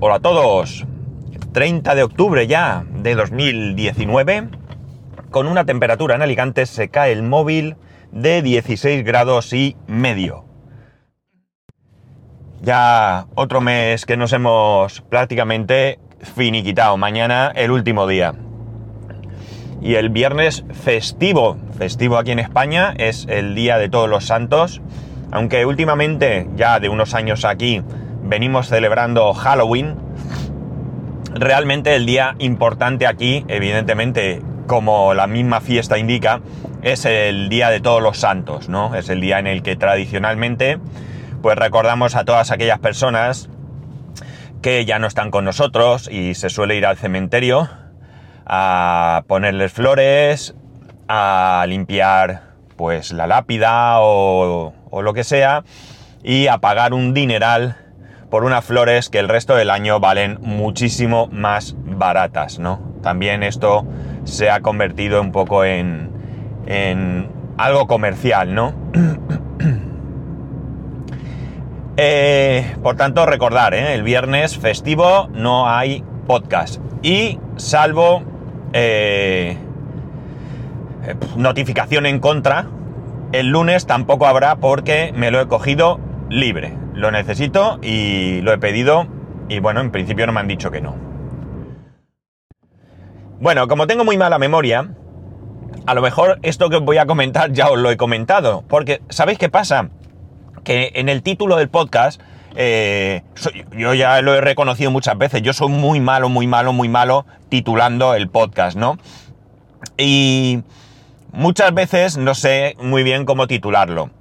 Hola a todos. 30 de octubre ya de 2019. Con una temperatura en Alicante se cae el móvil de 16 grados y medio. Ya otro mes que nos hemos prácticamente finiquitado. Mañana el último día. Y el viernes festivo. Festivo aquí en España es el Día de Todos los Santos. Aunque últimamente, ya de unos años aquí, venimos celebrando Halloween. Realmente el día importante aquí, evidentemente, como la misma fiesta indica, es el Día de Todos los Santos, ¿no? Es el día en el que tradicionalmente, pues recordamos a todas aquellas personas que ya no están con nosotros y se suele ir al cementerio a ponerles flores, a limpiar pues la lápida o, o lo que sea y a pagar un dineral por unas flores que el resto del año valen muchísimo más baratas, ¿no? También esto se ha convertido un poco en, en algo comercial, ¿no? eh, por tanto, recordar, ¿eh? el viernes festivo no hay podcast. Y salvo eh, notificación en contra, el lunes tampoco habrá porque me lo he cogido libre. Lo necesito y lo he pedido y bueno, en principio no me han dicho que no. Bueno, como tengo muy mala memoria, a lo mejor esto que os voy a comentar ya os lo he comentado, porque ¿sabéis qué pasa? Que en el título del podcast, eh, yo ya lo he reconocido muchas veces, yo soy muy malo, muy malo, muy malo titulando el podcast, ¿no? Y muchas veces no sé muy bien cómo titularlo.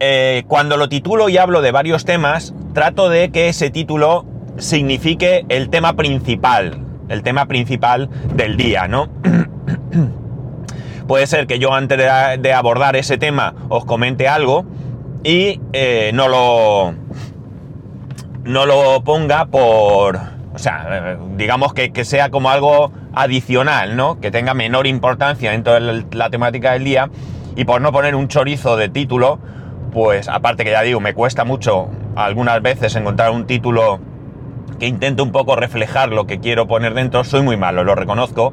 Eh, cuando lo titulo y hablo de varios temas, trato de que ese título signifique el tema principal, el tema principal del día, ¿no? Puede ser que yo antes de, abordar ese tema os comente algo y eh, no lo no lo ponga por o sea digamos que, que, sea como algo adicional no que tenga menor importancia dentro de la temática del día y por no poner un chorizo de título pues aparte que ya digo me cuesta mucho algunas veces encontrar un título que intente un poco reflejar lo que quiero poner dentro soy muy malo lo reconozco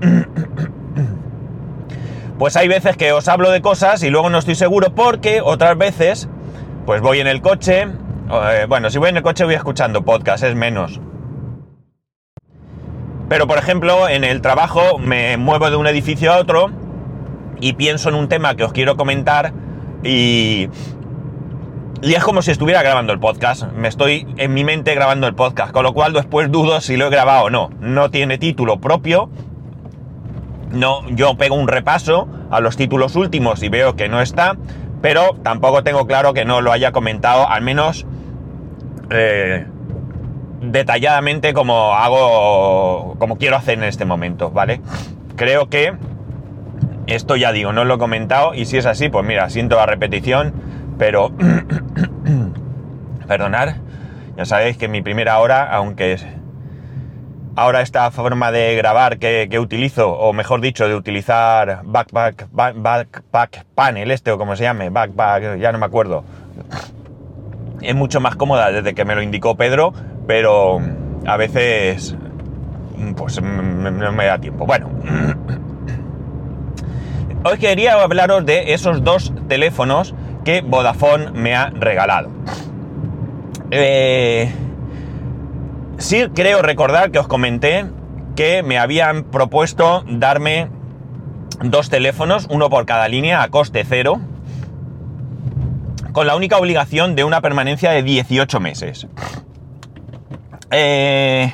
pues hay veces que os hablo de cosas y luego no estoy seguro porque otras veces pues voy en el coche, eh, bueno, si voy en el coche voy escuchando podcast, es menos. Pero por ejemplo, en el trabajo me muevo de un edificio a otro y pienso en un tema que os quiero comentar y, es como si estuviera grabando el podcast. Me estoy en mi mente grabando el podcast, con lo cual después dudo si lo he grabado o no. No tiene título propio, no, yo pego un repaso a los títulos últimos y veo que no está, pero tampoco tengo claro que no lo haya comentado, al menos eh, detalladamente como hago, como quiero hacer en este momento, ¿vale? Creo que esto ya digo, no lo he comentado y si es así, pues mira, siento la repetición, pero perdonar, ya sabéis que mi primera hora, aunque ahora esta forma de grabar que, utilizo, o mejor dicho, de utilizar backpack, back, backpack panel este o como se llame, backpack, ya no me acuerdo. Es mucho más cómoda desde que me lo indicó Pedro, pero a veces pues no me da tiempo. Bueno, hoy quería hablaros de esos dos teléfonos que Vodafone me ha regalado. Eh, Sí creo recordar que os comenté que me habían propuesto darme dos teléfonos, uno por cada línea, a coste cero, con la única obligación de una permanencia de 18 meses. Eh...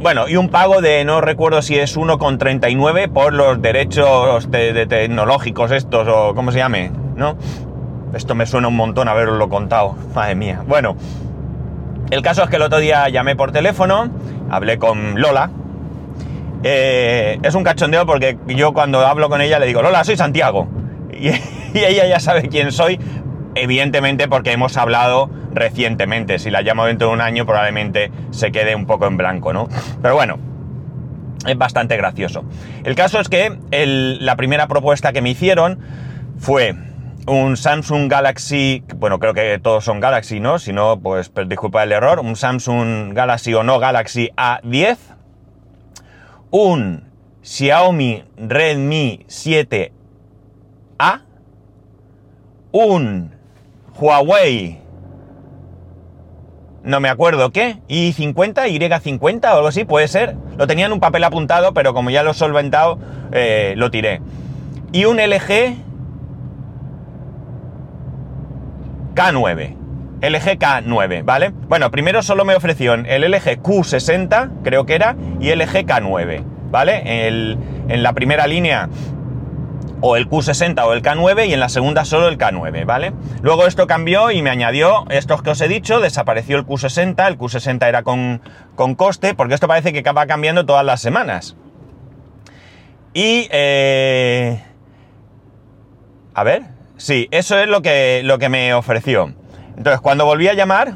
Bueno, y un pago de, no recuerdo si es 1,39 por los derechos de, tecnológicos estos, o cómo se llame, ¿no? Esto me suena un montón haberoslo contado. Madre mía. Bueno, el caso es que el otro día llamé por teléfono, hablé con Lola. Eh, es un cachondeo porque yo cuando hablo con ella le digo, Lola, soy Santiago. Y, ella ya sabe quién soy, evidentemente porque hemos hablado recientemente. Si la llamo dentro de un año probablemente se quede un poco en blanco, ¿no? Pero bueno, es bastante gracioso. El caso es que la primera propuesta que me hicieron fue un Samsung Galaxy, bueno, creo que todos son Galaxy, ¿no? Si no, pues, pues disculpa el error, un Samsung Galaxy o no Galaxy A10, un Xiaomi Redmi 7A, un Huawei, no me acuerdo qué, i50, Y50 o algo así, puede ser. Lo tenía en un papel apuntado, pero como ya lo he solventado, eh, lo tiré. Y un LG K9. LG K9, ¿vale? Bueno, primero solo me ofreció el LG Q60, creo que era, y LG K9, ¿vale? en la primera línea o el Q60 o el K9 y en la segunda solo el K9, ¿vale? Luego esto cambió y me añadió estos que os he dicho, desapareció el Q60, el Q60 era con, con coste, porque esto parece que va cambiando todas las semanas. Y... Eh, a ver, sí, eso es lo que, lo que me ofreció. Entonces, cuando volví a llamar,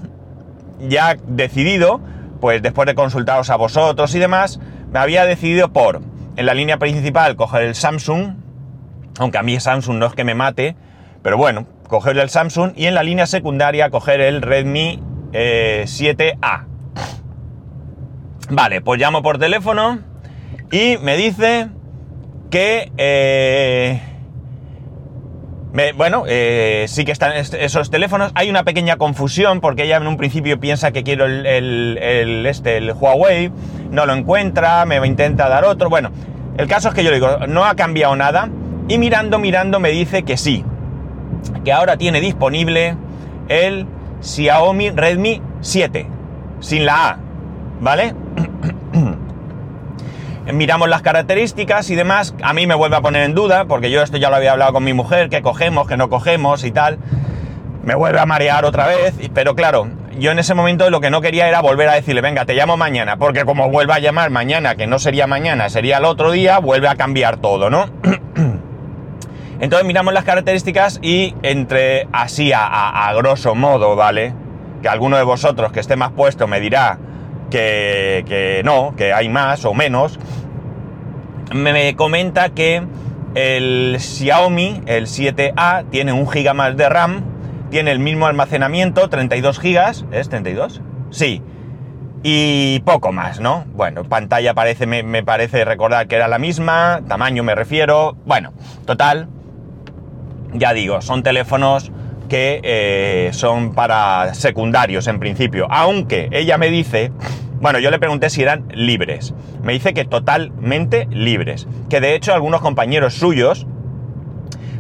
ya decidido, pues después de consultaros a vosotros y demás, me había decidido por, en la línea principal, coger el Samsung, aunque a mí Samsung no es que me mate, pero bueno, coger el Samsung y en la línea secundaria coger el Redmi 7A. Eh, vale, pues llamo por teléfono y me dice que... Eh, bueno, eh, sí que están esos teléfonos. Hay una pequeña confusión porque ella en un principio piensa que quiero el, este, el Huawei, no lo encuentra, me intenta dar otro. Bueno, el caso es que yo le digo, no ha cambiado nada. Y mirando, mirando me dice que sí, que ahora tiene disponible el Xiaomi Redmi 7, sin la A, ¿vale? Miramos las características y demás, a mí me vuelve a poner en duda, porque yo esto ya lo había hablado con mi mujer, que cogemos, que no cogemos y tal. Me vuelve a marear otra vez, pero claro, yo en ese momento lo que no quería era volver a decirle, venga, te llamo mañana, porque como vuelva a llamar mañana, que no sería mañana, sería el otro día, vuelve a cambiar todo, ¿no? Entonces miramos las características y entre así a, grosso modo, ¿vale? Que alguno de vosotros que esté más puesto me dirá que, no, que hay más o menos. Me comenta que el Xiaomi, el 7A, tiene un giga más de RAM, tiene el mismo almacenamiento, 32 gigas, ¿es 32? Sí. Y poco más, ¿no? Bueno, pantalla parece, me parece recordar que era la misma, tamaño me refiero. Bueno, total, ya digo, son teléfonos que eh, son para secundarios en principio. Aunque ella me dice, bueno, yo le pregunté si eran libres. Me dice que totalmente libres. Que de hecho algunos compañeros suyos,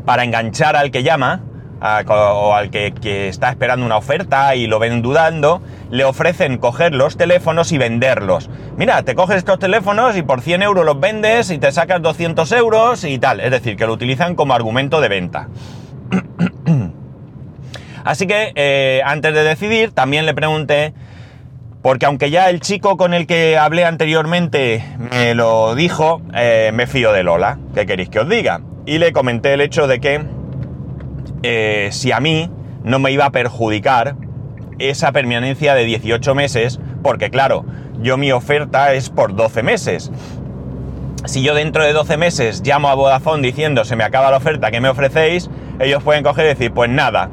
para enganchar al que llama, o al que, está esperando una oferta y lo ven dudando, le ofrecen coger los teléfonos y venderlos. Mira, te coges estos teléfonos y por 100 euros los vendes y te sacas 200 euros y tal. Es decir, que lo utilizan como argumento de venta. Así que eh, antes de decidir, también le pregunté, porque aunque ya el chico con el que hablé anteriormente me lo dijo, eh, me fío de Lola. ¿Qué queréis que os diga? Y le comenté el hecho de que eh, si a mí no me iba a perjudicar esa permanencia de 18 meses, porque claro, yo mi oferta es por 12 meses. Si yo dentro de 12 meses llamo a Vodafone diciendo se me acaba la oferta que me ofrecéis, ellos pueden coger y decir, pues nada,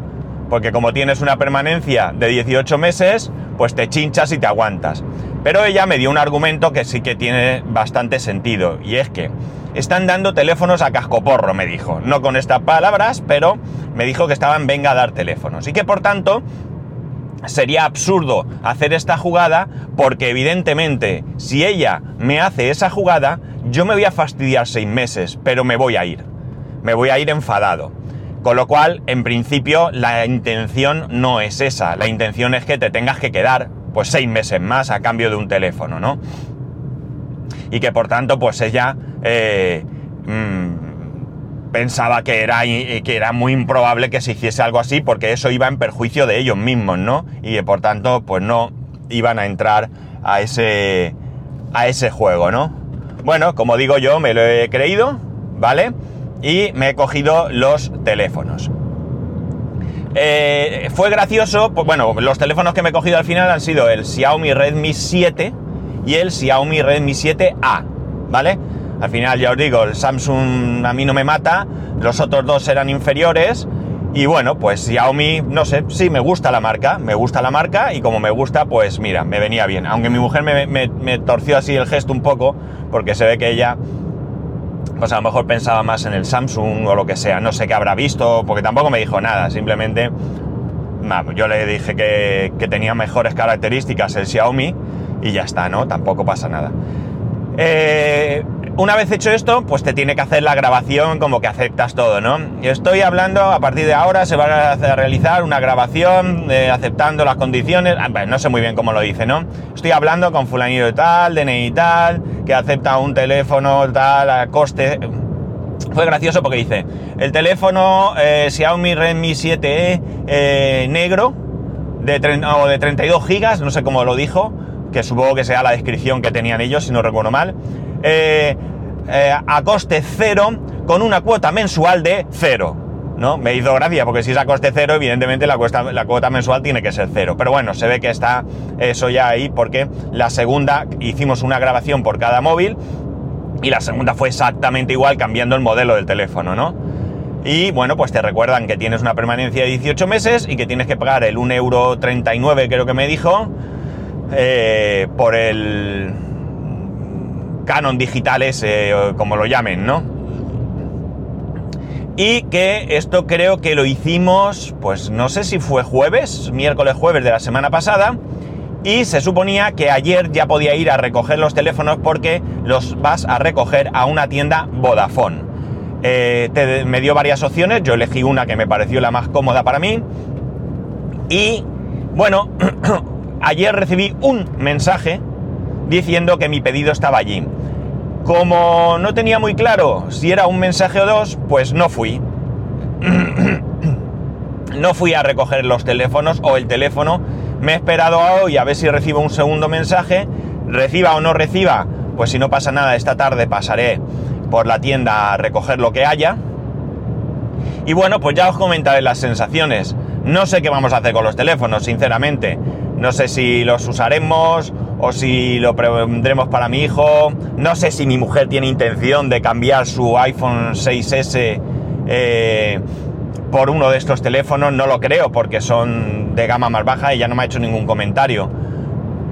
porque como tienes una permanencia de 18 meses, pues te chinchas y te aguantas. Pero ella me dio un argumento que sí que tiene bastante sentido, y es que están dando teléfonos a cascoporro, me dijo. No con estas palabras, pero me dijo que estaban venga a dar teléfonos. Y que por tanto sería absurdo hacer esta jugada porque evidentemente si ella me hace esa jugada, yo me voy a fastidiar seis meses, pero me voy a ir. Me voy a ir enfadado. Con lo cual, en principio, la intención no es esa. La intención es que te tengas que quedar pues seis meses más a cambio de un teléfono, ¿no? Y que por tanto, pues ella eh, mm, pensaba que era, que era muy improbable que se hiciese algo así porque eso iba en perjuicio de ellos mismos, ¿no? Y por tanto, pues no iban a entrar a ese, a ese juego, ¿no? Bueno, como digo yo, me lo he creído, ¿vale? Y me he cogido los teléfonos. Eh, fue gracioso, pues bueno, los teléfonos que me he cogido al final han sido el Xiaomi Redmi 7 y el Xiaomi Redmi 7A, ¿vale? Al final ya os digo, el Samsung a mí no me mata, los otros dos eran inferiores Y bueno, pues Xiaomi, no sé, sí, me gusta la marca, me gusta la marca y como me gusta, pues mira, me venía bien. Aunque mi mujer me, torció así el gesto un poco, porque se ve que ella, pues a lo mejor pensaba más en el Samsung o lo que sea, no sé qué habrá visto, porque tampoco me dijo nada, simplemente, yo le dije que, que tenía mejores características el Xiaomi y ya está, ¿no? Tampoco pasa nada. Eh, una vez hecho esto, pues te tiene que hacer la grabación como que aceptas todo, ¿no? Estoy hablando, a partir de ahora se va a realizar una grabación eh, aceptando las condiciones, ah, no sé muy bien cómo lo dice, ¿no? Estoy hablando con fulanito de tal, DNI tal, que acepta un teléfono tal, a coste... Fue gracioso porque dice, el teléfono eh, Xiaomi Redmi 7E eh, negro de, o de 32 gigas, no sé cómo lo dijo, que supongo que sea la descripción que tenían ellos, si no recuerdo mal, eh, eh, a coste cero con una cuota mensual de cero. ¿no? Me hizo gracia porque si es a coste cero, evidentemente la, la cuota mensual tiene que ser cero. Pero bueno, se ve que está eso ya ahí porque la segunda hicimos una grabación por cada móvil y la segunda fue exactamente igual cambiando el modelo del teléfono, ¿no? Y bueno, pues te recuerdan que tienes una permanencia de 18 meses y que tienes que pagar el 1,39€ creo que me dijo eh, por el canon digitales, como lo llamen, ¿no? Y que esto creo que lo hicimos, pues no sé si fue jueves, miércoles jueves de la semana pasada, y se suponía que ayer ya podía ir a recoger los teléfonos porque los vas a recoger a una tienda Vodafone. Eh, me dio varias opciones, yo elegí una que me pareció la más cómoda para mí. Y bueno, ayer recibí un mensaje diciendo que mi pedido estaba allí. Como no tenía muy claro si era un mensaje o dos, pues no fui. no fui a recoger los teléfonos o el teléfono. Me he esperado a hoy a ver si recibo un segundo mensaje. Reciba o no reciba, pues si no pasa nada, esta tarde pasaré por la tienda a recoger lo que haya. Y bueno, pues ya os comentaré las sensaciones. No sé qué vamos a hacer con los teléfonos, sinceramente. No sé si los usaremos o si lo pondremos para mi hijo. No sé si mi mujer tiene intención de cambiar su iPhone 6S eh, por uno de estos teléfonos. No lo creo porque son de gama más baja y ya no me ha hecho ningún comentario.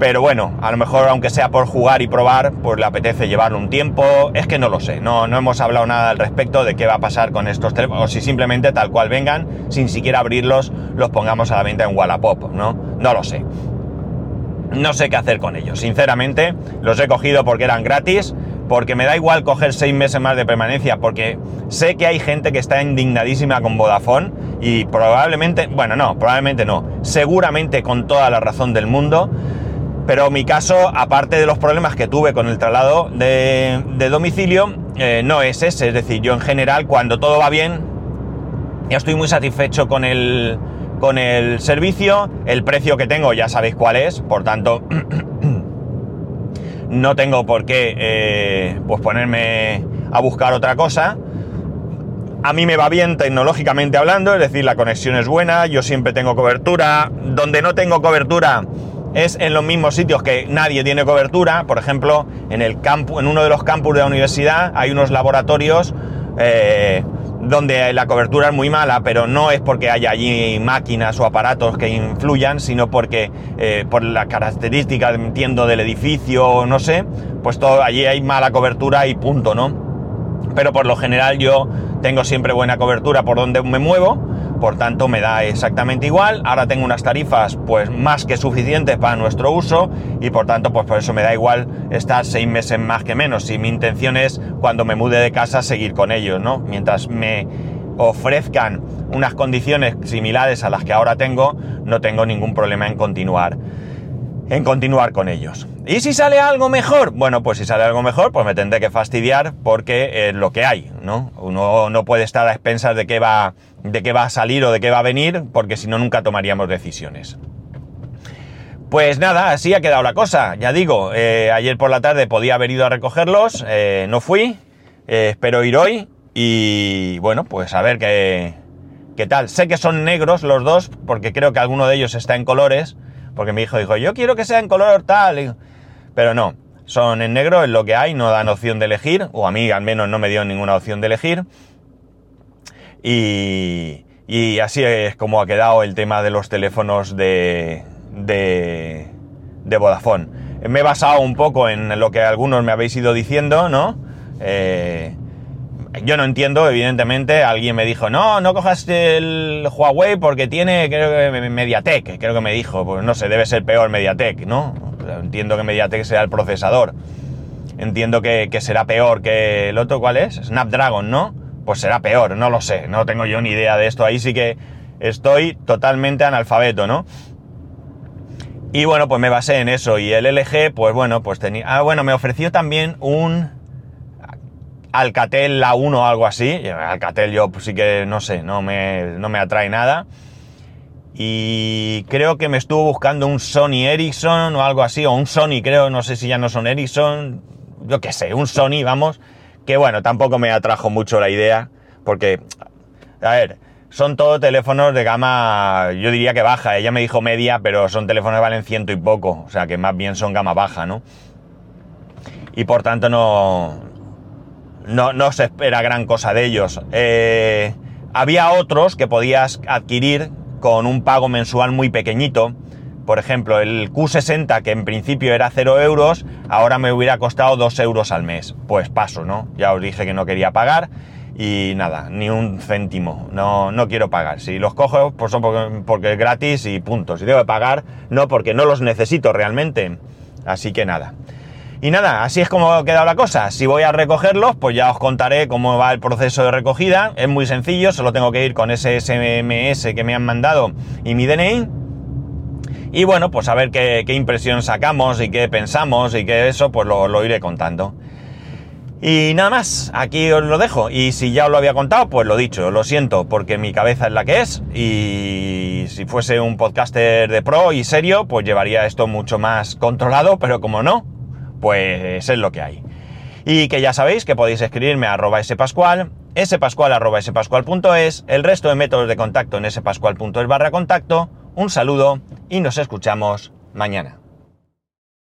Pero bueno, a lo mejor aunque sea por jugar y probar, pues le apetece llevarlo un tiempo. Es que no lo sé, no, no hemos hablado nada al respecto de qué va a pasar con estos teléfonos. O si simplemente tal cual vengan, sin siquiera abrirlos, los pongamos a la venta en Wallapop, ¿no? No lo sé no sé qué hacer con ellos. Sinceramente, los he cogido porque eran gratis, porque me da igual coger seis meses más de permanencia, porque sé que hay gente que está indignadísima con Vodafone y probablemente, bueno, no, probablemente no, seguramente con toda la razón del mundo. Pero mi caso, aparte de los problemas que tuve con el traslado de, domicilio, eh, no es ese. Es decir, yo en general, cuando todo va bien, ya estoy muy satisfecho con el, con el servicio. El precio que tengo ya sabéis cuál es, por tanto no tengo por qué eh, pues ponerme a buscar otra cosa. A mí me va bien tecnológicamente hablando, es decir, la conexión es buena, yo siempre tengo cobertura. Donde no tengo cobertura es en los mismos sitios que nadie tiene cobertura. Por ejemplo, en, el campo, en uno de los campus de la universidad hay unos laboratorios eh, donde la cobertura es muy mala, pero no es porque haya allí máquinas o aparatos que influyan, sino porque eh, por las características, entiendo, del edificio, no sé, pues todo, allí hay mala cobertura y punto, ¿no? Pero por lo general yo tengo siempre buena cobertura por donde me muevo, por tanto me da exactamente igual. Ahora tengo unas tarifas pues más que suficientes para nuestro uso y por tanto pues por eso me da igual estar seis meses más que menos. Si mi intención es cuando me mude de casa seguir con ellos, ¿no? Mientras me ofrezcan unas condiciones similares a las que ahora tengo, no tengo ningún problema en continuar en continuar con ellos. ¿Y si sale algo mejor? Bueno, pues si sale algo mejor, pues me tendré que fastidiar porque es lo que hay, ¿no? Uno no puede estar a expensas de qué va, de qué va a salir o de qué va a venir, porque si no nunca tomaríamos decisiones. Pues nada, así ha quedado la cosa. Ya digo, eh, ayer por la tarde podía haber ido a recogerlos, eh, no fui, eh, espero ir hoy y bueno, pues a ver qué, qué tal. Sé que son negros los dos, porque creo que alguno de ellos está en colores, porque mi hijo dijo, yo quiero que sea en color tal, pero no, son en negro, es lo que hay, no dan opción de elegir, o a mí al menos no me dio ninguna opción de elegir. Y, Y así es como ha quedado el tema de los teléfonos de, de, de Vodafone. Me he basado un poco en lo que algunos me habéis ido diciendo, ¿no? Eh, yo no entiendo, evidentemente, alguien me dijo, no, no cojas el Huawei porque tiene, creo que Mediatek, creo que me dijo, pues no sé, debe ser peor Mediatek, ¿no? Entiendo que Mediatek sea el procesador. Entiendo que, que será peor que el otro, ¿cuál es? Snapdragon, ¿no? Pues será peor, no lo sé, no tengo yo ni idea de esto, ahí sí que estoy totalmente analfabeto, ¿no? Y bueno, pues me basé en eso. Y el LG, pues bueno, pues tenía. Ah, bueno, me ofreció también un Alcatel La 1 o algo así. Alcatel yo pues sí que no sé, no me, no me atrae nada. Y creo que me estuvo buscando un Sony Ericsson o algo así, o un Sony, creo, no sé si ya no son Ericsson, yo qué sé, un Sony, vamos, que bueno, tampoco me atrajo mucho la idea, porque, a ver, son todos teléfonos de gama, yo diría que baja, ella me dijo media, pero son teléfonos que valen ciento y poco, o sea que más bien son gama baja, ¿no? Y por tanto no, no, no se espera gran cosa de ellos. Eh, había otros que podías adquirir con un pago mensual muy pequeñito. Por ejemplo, el Q60, que en principio era 0 euros, ahora me hubiera costado 2 euros al mes. Pues paso, ¿no? Ya os dije que no quería pagar y nada, ni un céntimo. No, no quiero pagar. Si los cojo, pues son porque, porque es gratis y punto. Si debo pagar, no, porque no los necesito realmente. Así que nada. Y nada, así es como ha quedado la cosa. Si voy a recogerlos, pues ya os contaré cómo va el proceso de recogida. Es muy sencillo, solo tengo que ir con ese SMS que me han mandado y mi DNI. Y bueno, pues a ver qué, impresión sacamos y qué pensamos y que eso, pues lo, lo iré contando. Y nada más, aquí os lo dejo. Y si ya os lo había contado, pues lo dicho, lo siento, porque mi cabeza es la que es. Y si fuese un podcaster de pro y serio, pues llevaría esto mucho más controlado, pero como no, pues es lo que hay. Y que ya sabéis que podéis escribirme a arroba spascual, spascual arroba spascual.es, el resto de métodos de contacto en spascual.es barra contacto. Un saludo y nos escuchamos mañana.